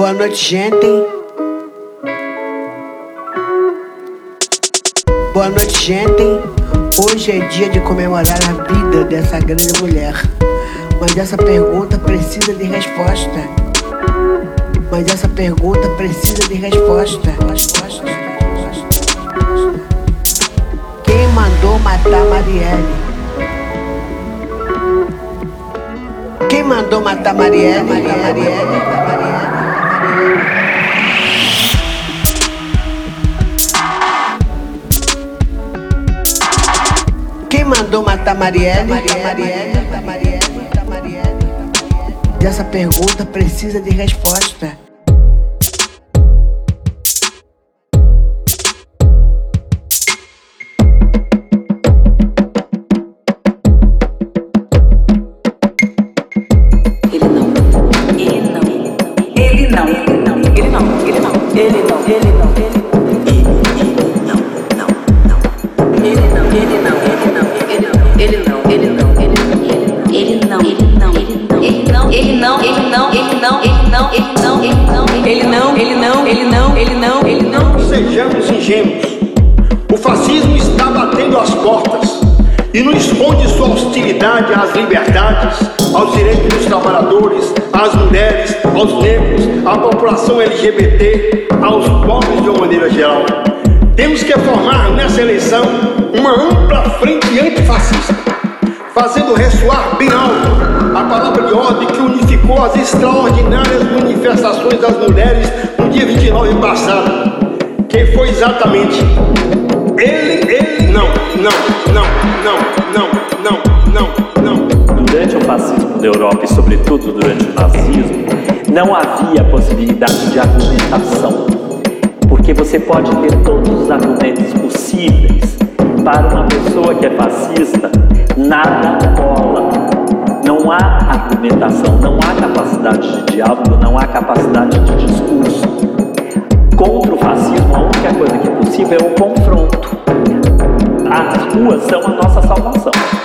Boa noite, gente. Boa noite, gente. Hoje é dia de comemorar a vida dessa grande mulher. Mas essa pergunta precisa de resposta. Mas essa pergunta precisa de resposta. Quem mandou matar Marielle? Quem mandou matar Marielle? Marielle, Marielle, Marielle. Quem mandou matar Marielle? Marielle, Marielle, Marielle, Marielle. E essa pergunta precisa de resposta. Ele, ele. Não, não, não, não, não, não, não, não. Durante o fascismo da Europa e, sobretudo, durante o nazismo, não havia possibilidade de argumentação. Porque você pode ter todos os argumentos possíveis. Para uma pessoa que é fascista, nada cola não há argumentação, não há capacidade de diálogo, não há capacidade de discurso. Contra o fascismo, a única coisa que possível é o confronto. As ruas são a nossa salvação.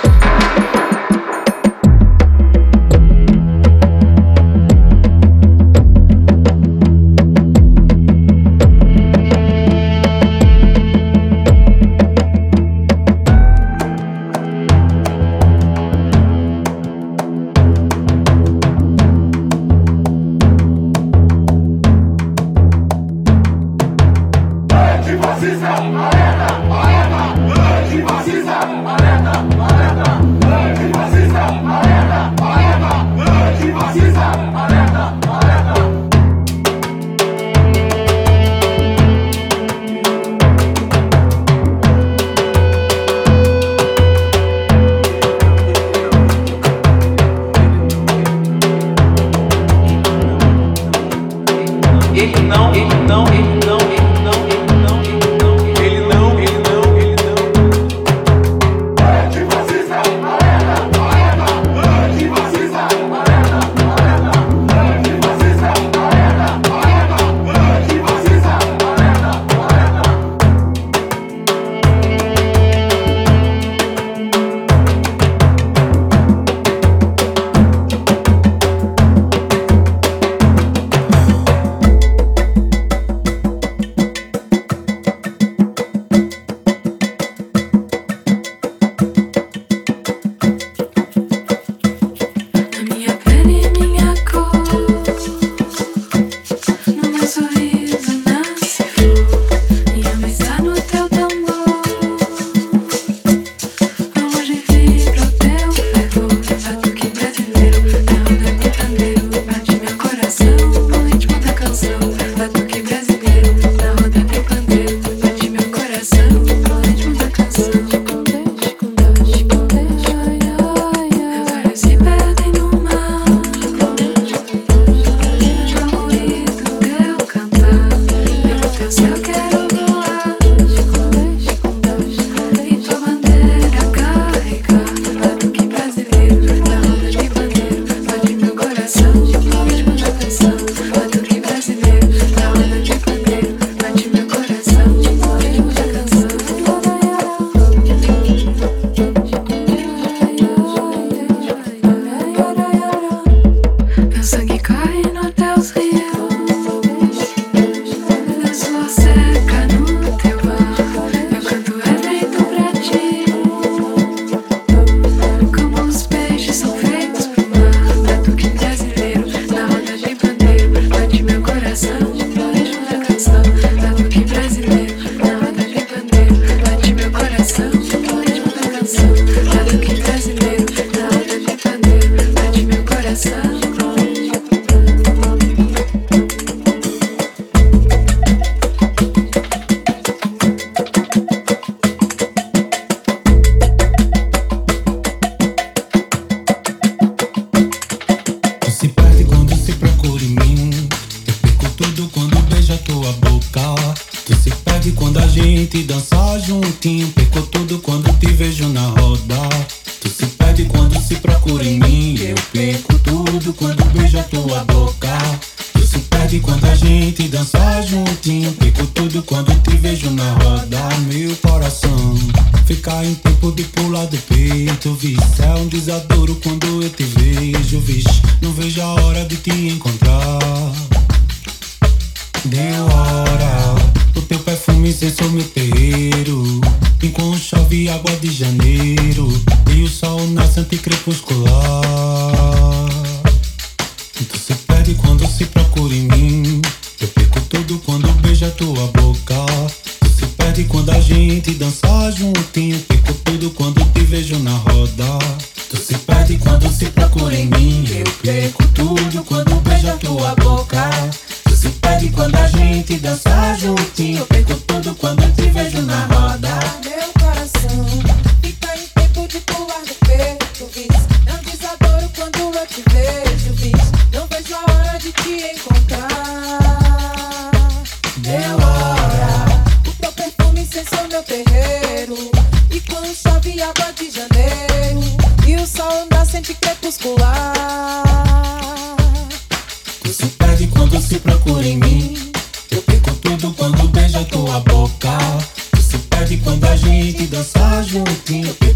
Quando a gente dança juntinho.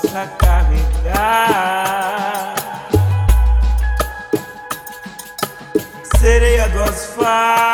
possa carregar. Sereia do asfalto.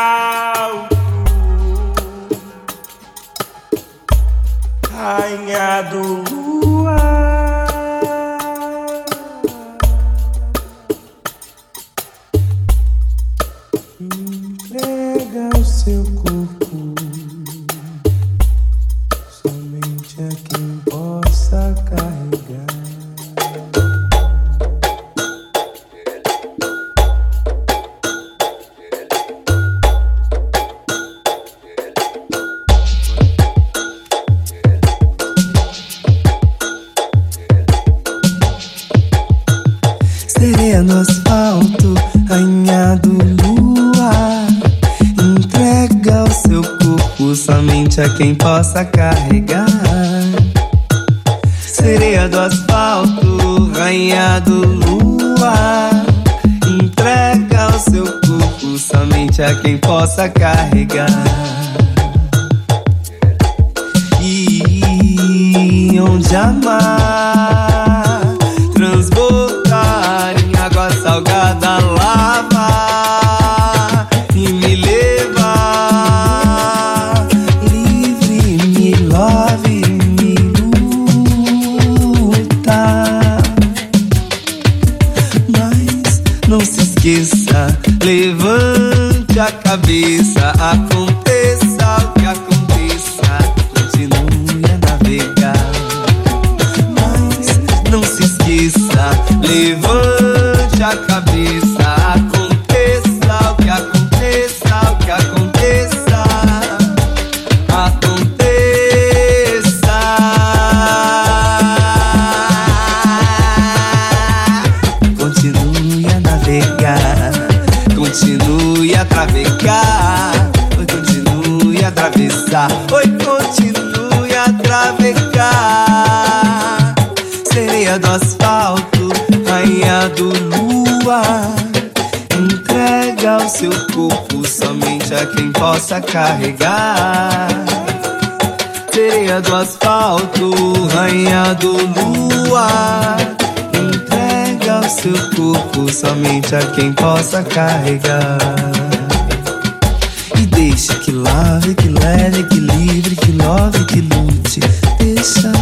possa carregar. Sereia do asfalto, rainha do luar. Entrega o seu corpo somente a quem possa carregar. E deixe que lave, que leve, que livre, que love, que lute. Deixa,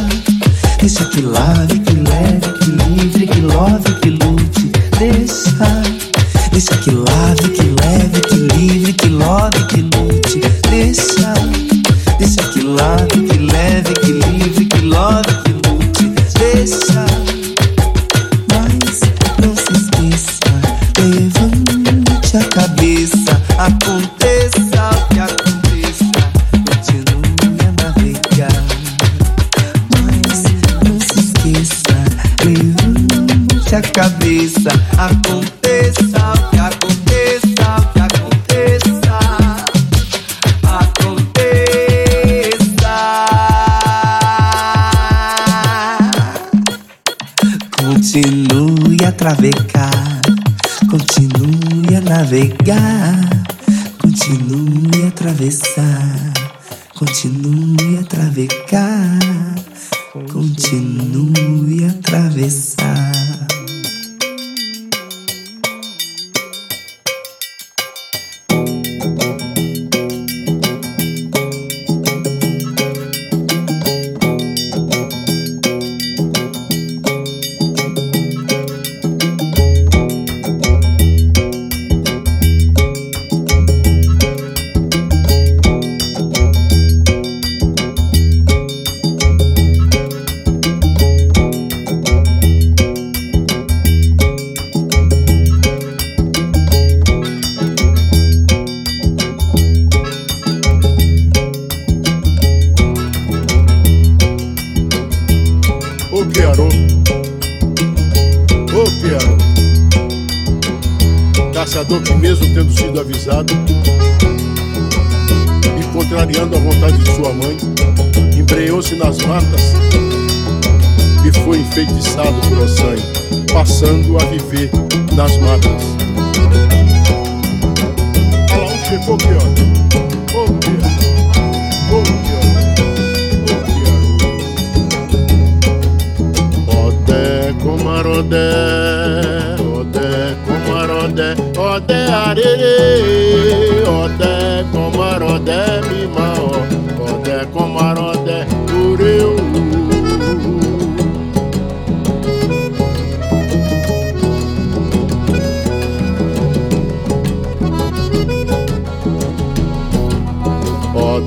deixa que lave, que leve, que livre, que love, que lute. Deixa, deixa que lave, que leve. Continue a travecar, continue a navegar, continue a atravessar, continue a travecar, continue a atravessar.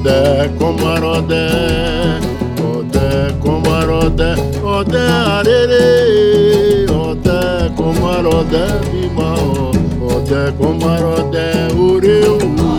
Ode komarode, ode komarode, ode arere, ode komarode bimao, ode komarode ureu.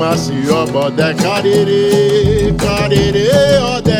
Mas sì ọgbọ̀dẹ kárẹ́rẹ́ kárẹ́rẹ́ ọdẹ.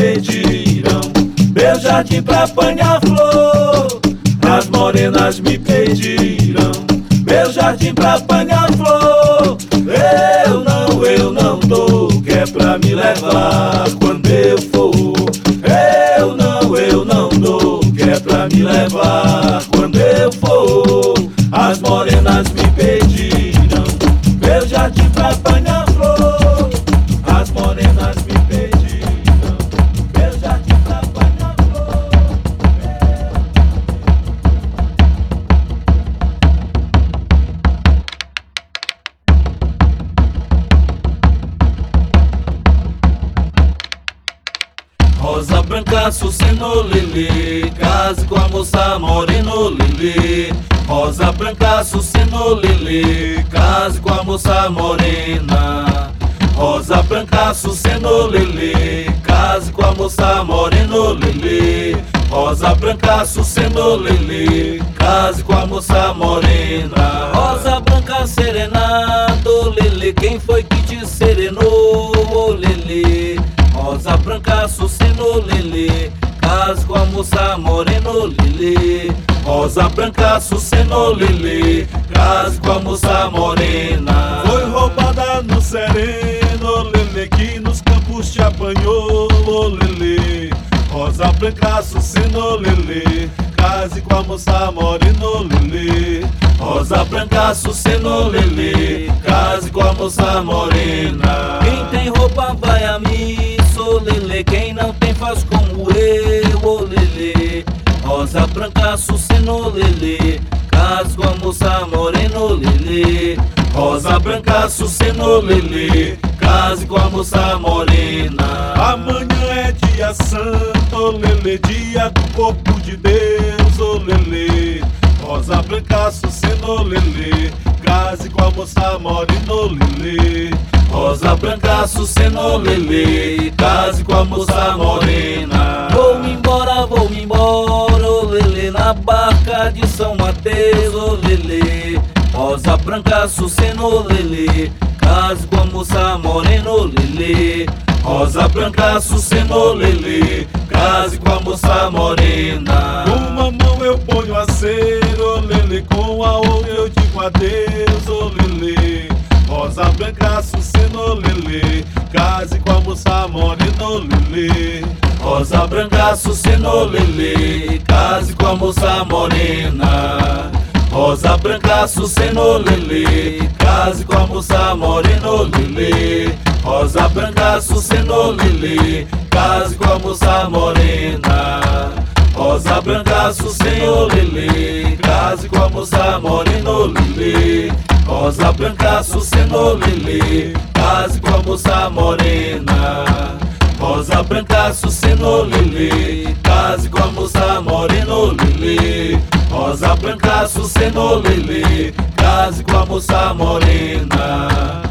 Pediram meu jardim pra apanhar flor. As morenas me pediram meu jardim pra apanhar flor. Eu não, eu não dou, que é pra me levar Rosa branca, suceno, lili Case com a moça morena. Rosa branca, serenado, lili Quem foi que te serenou, lili? Rosa branca, suceno, lili Case com a moça moreno, lili. Rosa branca, suceno, lili Case com a moça morena. Foi roubada no sereno, lili Que nos campos te apanhou, lili. Rosa branca, suceno, lili Case com a moça moreno, lili. Rosa branca, suceno, lili. Case com a moça morena. Quem tem roupa vai a missa, ô lili. Quem não tem faz como eu, ô lili. Rosa branca, suceno, lili. Case com a moça moreno, lili Rosa branca, suceno, lili Case com a moça morena. Amanhã é dia santo, lele Dia do corpo de Deus, ô lele Rosa branca, suceno, lele Case com a moça moreno, lele Rosa branca, suceno, lele Case com a moça morena. Vou-me embora, vou-me embora, ô lele Na barca de São Mateus, ô lele Rosa branca, suceno, lele Case com a moça moreno, lele Rosa branca, suceno, lele Case com a moça morena. Uma mão eu ponho a cero, lele Com a outra eu digo adeus, lele Rosa branca, suceno, lele Case com a moça morena, lele Rosa branca, suceno, lele Case com a moça morena Rosa branca, suceno, lele Case com a moça moreno, lele Rosa branca, suceno, lele Case com a moça morena. Rosa branca, suceno, lele Case com a moça moreno, lele Rosa branca, suceno, lele Case com a moça morena. Rosa branca, suceno, lili. Case com a moça moreno, lili Rosa branca, suceno, lili Case com a moça morena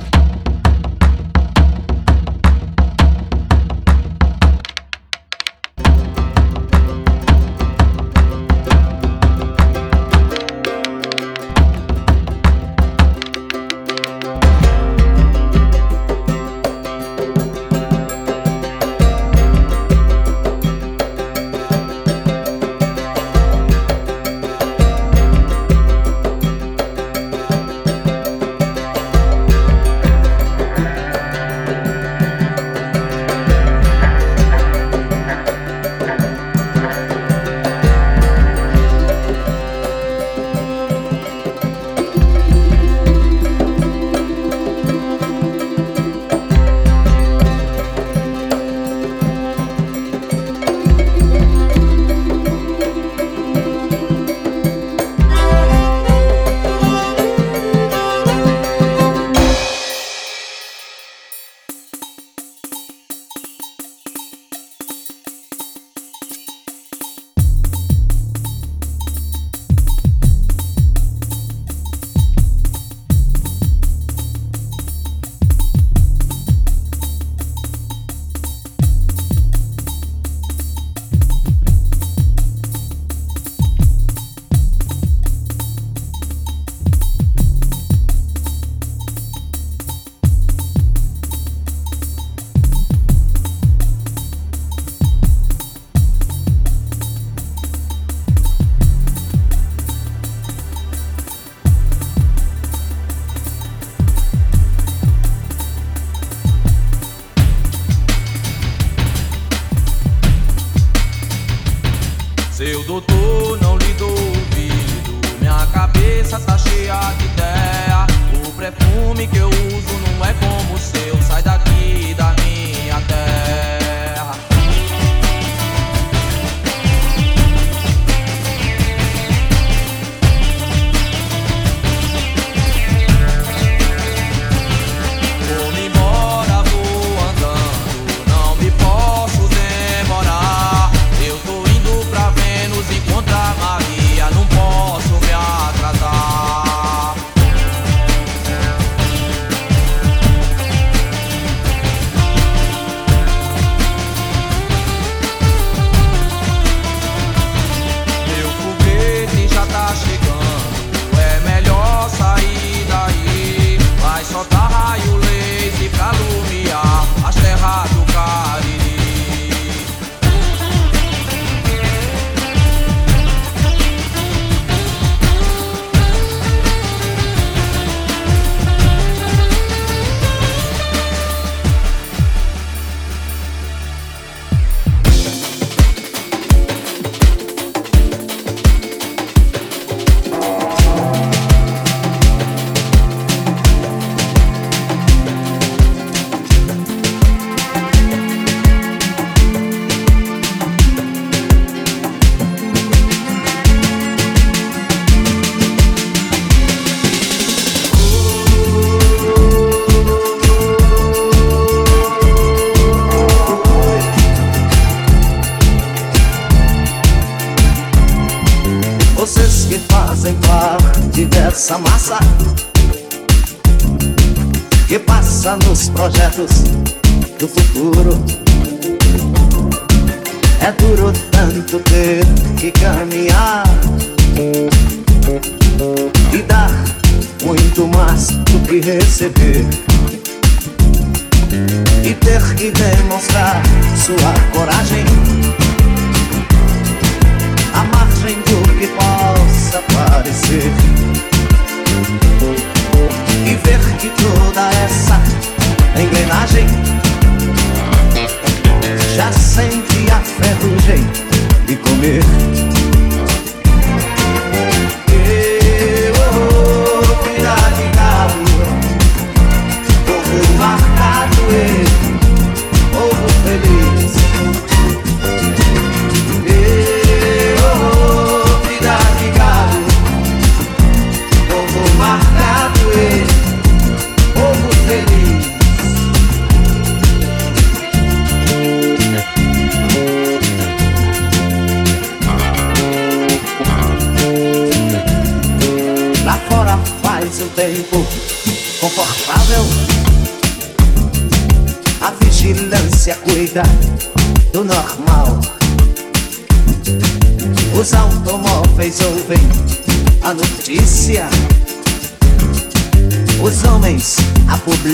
muito mais do que receber e ter que demonstrar sua coragem. à margem do que possa parecer e ver que toda essa engrenagem já sente a ferrugem e comer.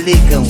ligam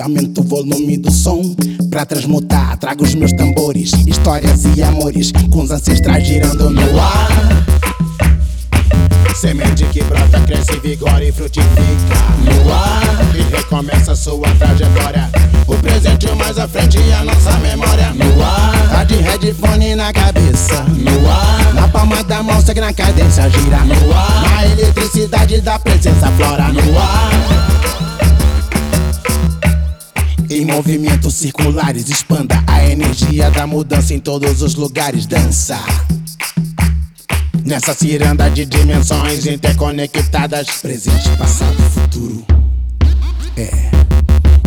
aumenta o volume do som. Pra transmutar, trago os meus tambores, histórias e amores, com os ancestrais girando no ar. Semente que brota, cresce, vigora e frutifica no ar. E recomeça sua trajetória. O presente mais à frente e a nossa memória no ar. Tá de headphone na cabeça no ar. Na palma da mão segue na cadência, gira no ar. Na eletricidade da presença, flora no ar. Movimentos circulares, expanda a energia da mudança em todos os lugares. Dança. Nessa ciranda de dimensões interconectadas, presente, passado, futuro. É,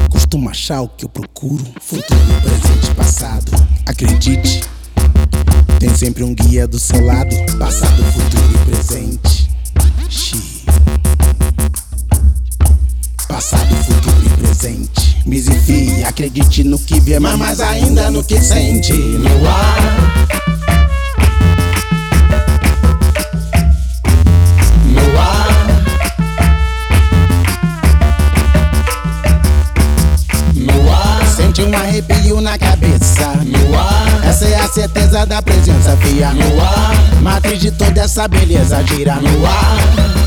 costumo achar o que eu procuro. Futuro, presente, passado. Acredite, tem sempre um guia do seu lado. Passado, futuro e presente. Xi. Passado, futuro e presente. Acredite no que vê, mas mais ainda no que sente. No ar. No ar. Sente um arrepio na cabeça. No ar. Essa é a certeza da presença fia. No ar. Matriz de toda essa beleza gira no ar.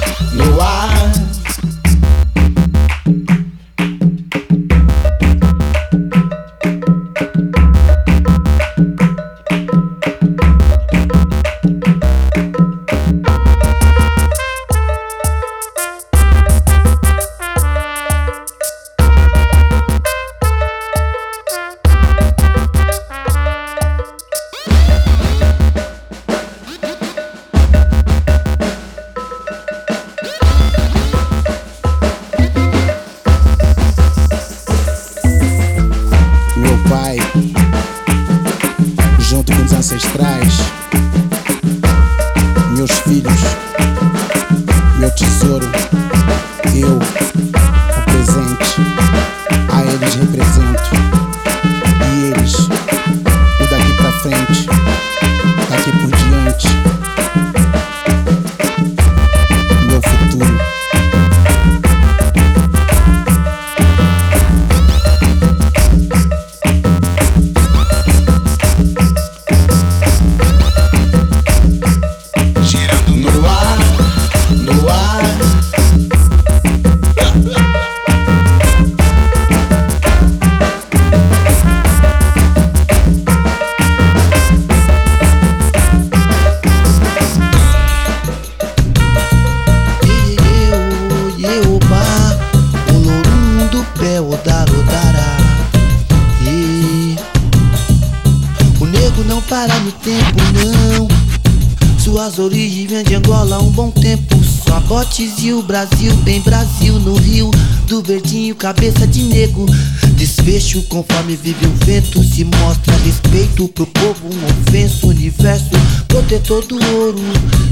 Suas origens de Angola um bom tempo. Só botes e o Brasil, bem Brasil no Rio. Do verdinho, cabeça de nego. Desfecho conforme vive o vento. Se mostra respeito pro povo, um ofenso. Universo, protetor do ouro.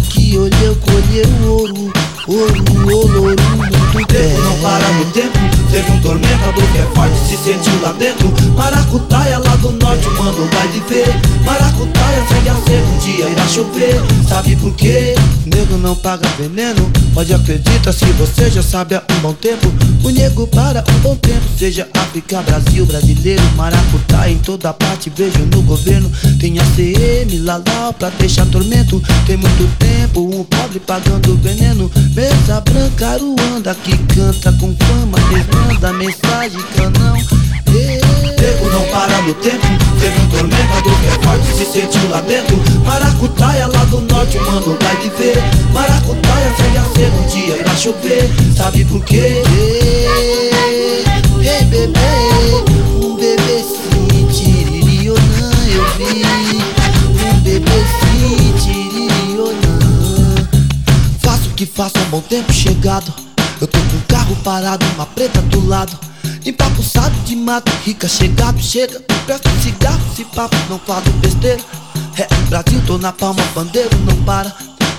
Que olheu, colheu ouro. Ouro, ouro, ouro, muito tempo não para no tempo Teve um tormentador que é forte, se sentiu lá dentro Maracutaia lá do norte, o mano vai viver Maracutaia segue a seco, um dia irá chover Sabe por quê? Nego não paga veneno, pode acreditar se você já sabe há um bom tempo. O nego para um bom tempo, seja África, Brasil, brasileiro, maracutaia em toda parte. Vejo no governo, tem ACM, Lalau pra deixar tormento. Tem muito tempo, um pobre pagando veneno. Mesa branca, Ruanda que canta com fama, manda mensagem, canão. Nego não para no tempo Teve um tormentador que é forte, se sentiu lá dentro Maracutaia lá do norte, mano vai viver Maracutaia segue a seco, um dia irá chover Sabe por quê? Ei, bebê, um bebezinho, tiririonã, eu vi. Um bebezinho, tiririonã. Que faço há um bom tempo chegado. Eu tô com o carro parado, uma preta do lado. Empapuçado de mato, rica chegado, chega. Presto cigarro, se papo, não falo besteira. É, Brasil, tô na palma, bandeiro não para.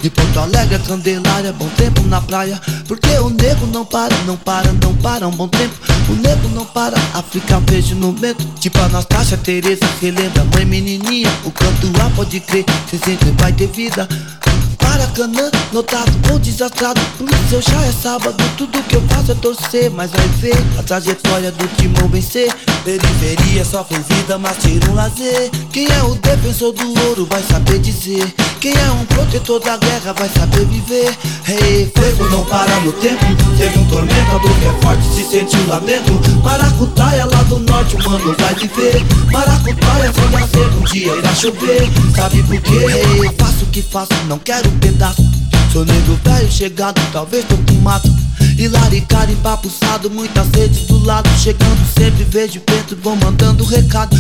De Porto Alegre Candelária, bom tempo na praia. Porque o nego não para, não para, não para, um bom tempo. O nego não para, África vejo no medo. Tipo a Nastácia, Tereza, relembra, mãe menininha. O canto A pode crer, cê sempre vai ter vida. Maracanã, notado ou desastrado. Por isso eu já é sábado, tudo que eu faço é torcer. Mas vai ver a trajetória do timão vencer. Periferia só fez vida, mas tira um lazer. Quem é o defensor do ouro vai saber dizer Quem é um protetor da guerra vai saber viver. Hey, fogo não para no tempo. Teve um tormentador que é forte, se sentiu lá dentro. Maracutaia lá do norte, o mano vai viver. Maracutaia foi nascer, um dia irá chover. Sabe por quê? Hey, faço o que faço, não quero pedaço. Sou negro velho chegado, talvez tô com mato. Hilaricara empapuçado, muita sede do lado. Chegando sempre, vejo Pedro, vou mandando recado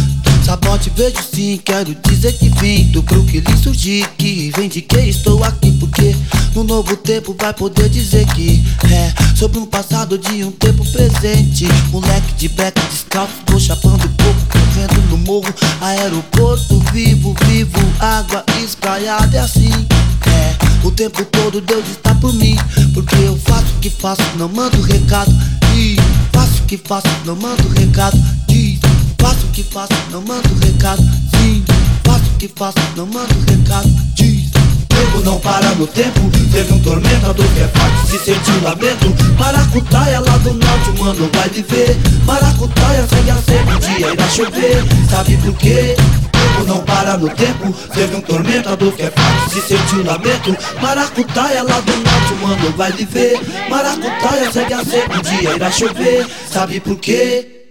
Sabote vejo sim, quero dizer que vim Do Brooklyn surgir, que vem de que estou aqui Porque no novo tempo vai poder dizer que É sobre um passado de um tempo presente. Moleque de beca descalço, tô chapando pouco Correndo no morro, aeroporto Vivo, vivo, água espraiada é assim. É, o tempo todo Deus está por mim Porque eu faço o que faço, não mando recado. E faço o que faço, não mando recado. Diz, faço o que faço, não mando recado. Sim, faço o que faço, não mando recado. Diz tempo não para no tempo. Teve um tormentador que é forte, se sentiu lamento Maracutaia lá do norte, mano vai viver Maracutaia segue a um dia irá chover. Sabe por quê? Tempo não para no tempo. Teve um tormentador que é forte, se sentiu lamento Maracutaia lá do norte, mano vai viver Maracutaia segue a seco, um dia irá chover. Sabe por quê?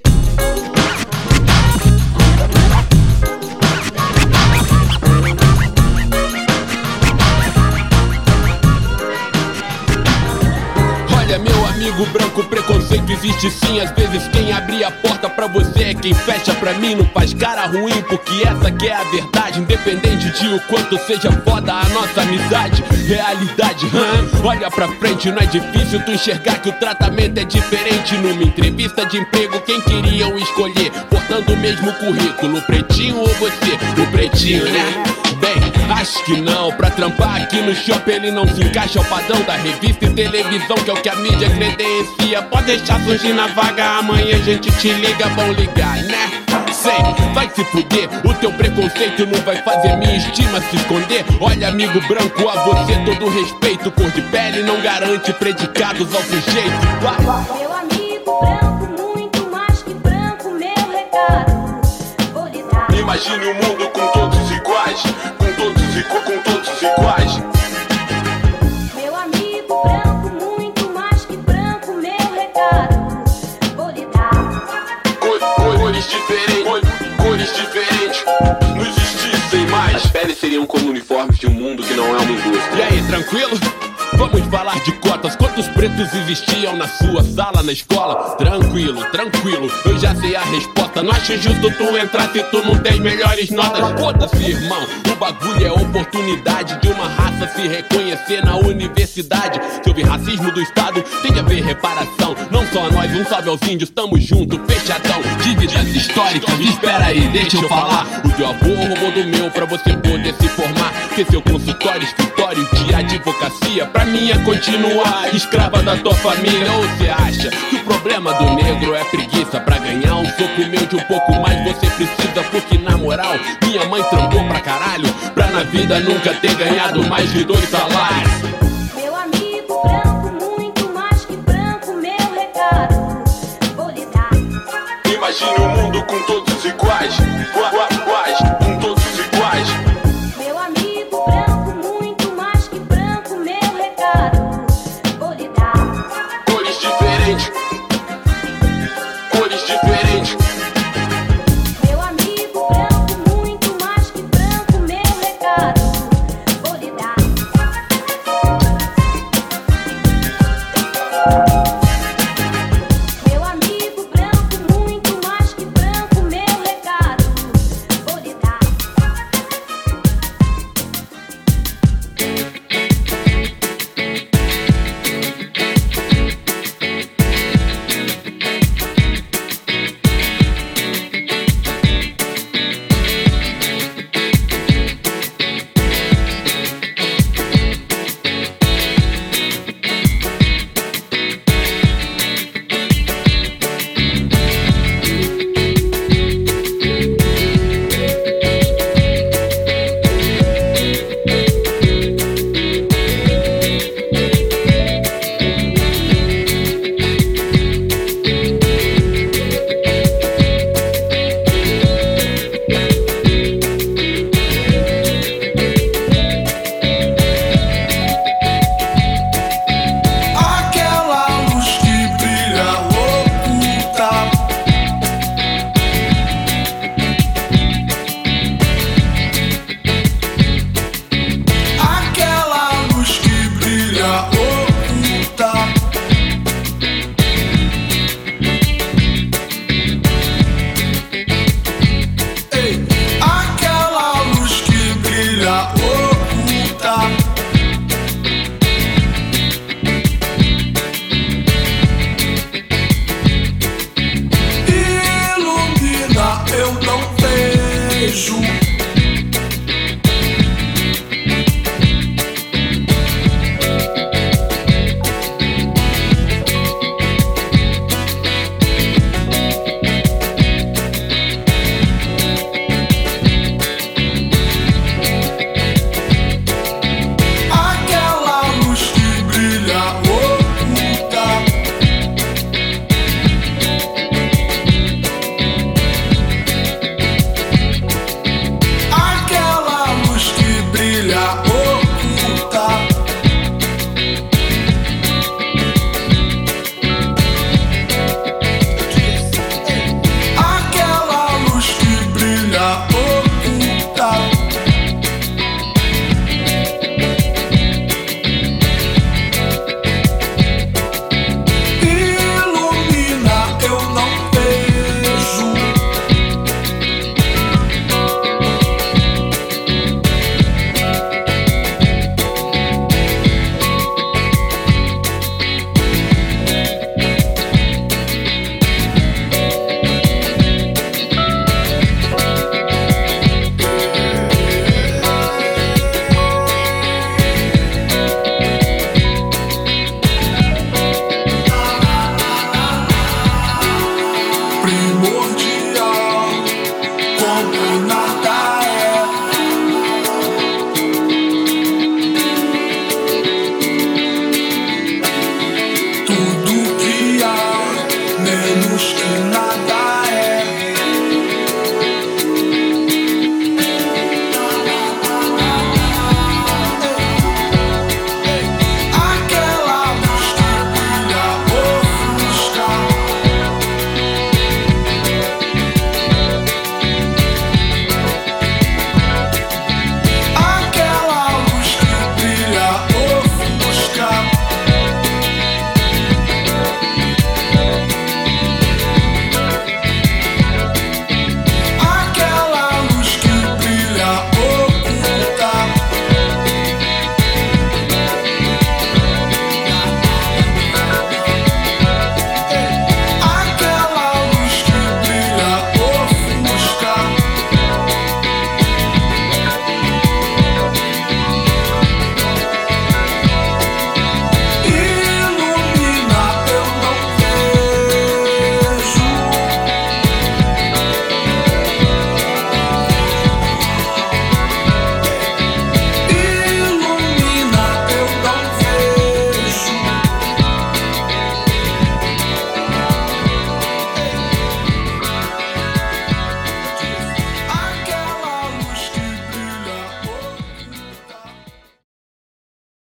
Amigo branco, preconceito existe sim. Às vezes quem abre a porta pra você é quem fecha pra mim. Não faz cara ruim, porque essa que é a verdade. Independente de o quanto seja foda a nossa amizade. Realidade, hã? Olha pra frente, não é difícil tu enxergar que o tratamento é diferente. Numa entrevista de emprego, quem queriam escolher? Portando o mesmo currículo, pretinho ou você? O pretinho, né? Acho que não. Pra trampar aqui no shopping ele não se encaixa ao padrão da revista e televisão, que é o que a mídia credencia. Pode deixar surgir na vaga, amanhã a gente te liga, vão ligar, né? Sei, vai se fuder, o teu preconceito não vai fazer minha estima se esconder. Olha, amigo branco, a você todo respeito. Cor de pele não garante predicados ao sujeito. Vai. Meu amigo branco, muito mais que branco, meu recado. Imagine o mundo com todos iguais, igu- com todos iguais. Meu amigo branco, muito mais que branco, meu recado. Vou lhe dar. Cor- cor- cores diferentes, cor- cores diferentes, não existissem mais. As peles seriam como uniformes de um mundo que não é uma indústria. E aí, tranquilo? Vamos falar de cotas. Quantos pretos existiam na sua sala, na escola? Tranquilo, tranquilo, eu já sei a resposta. Não acho justo tu entrar se tu não tem melhores notas. Foda-se, irmão, o bagulho é oportunidade de uma raça se reconhecer na universidade. Se houve racismo do Estado, tem de haver reparação. Não só nós, um salve aos índios, tamo junto, fechadão. Dívidas históricas, espera aí, deixa eu falar. O teu avô roubou do meu pra você poder se formar. Ter seu consultório, escritório de advocacia. Pra é continuar escrava da tua família. Ou você acha que o problema do negro é preguiça? Pra ganhar um soco meu de um pouco mais você precisa. Porque na moral, minha mãe trampou pra caralho. Pra na vida nunca ter ganhado mais de dois salários. Meu amigo branco, muito mais que branco, meu recado. Vou lhe dar. Imagine o mundo com todos iguais, gua- gua- iguais,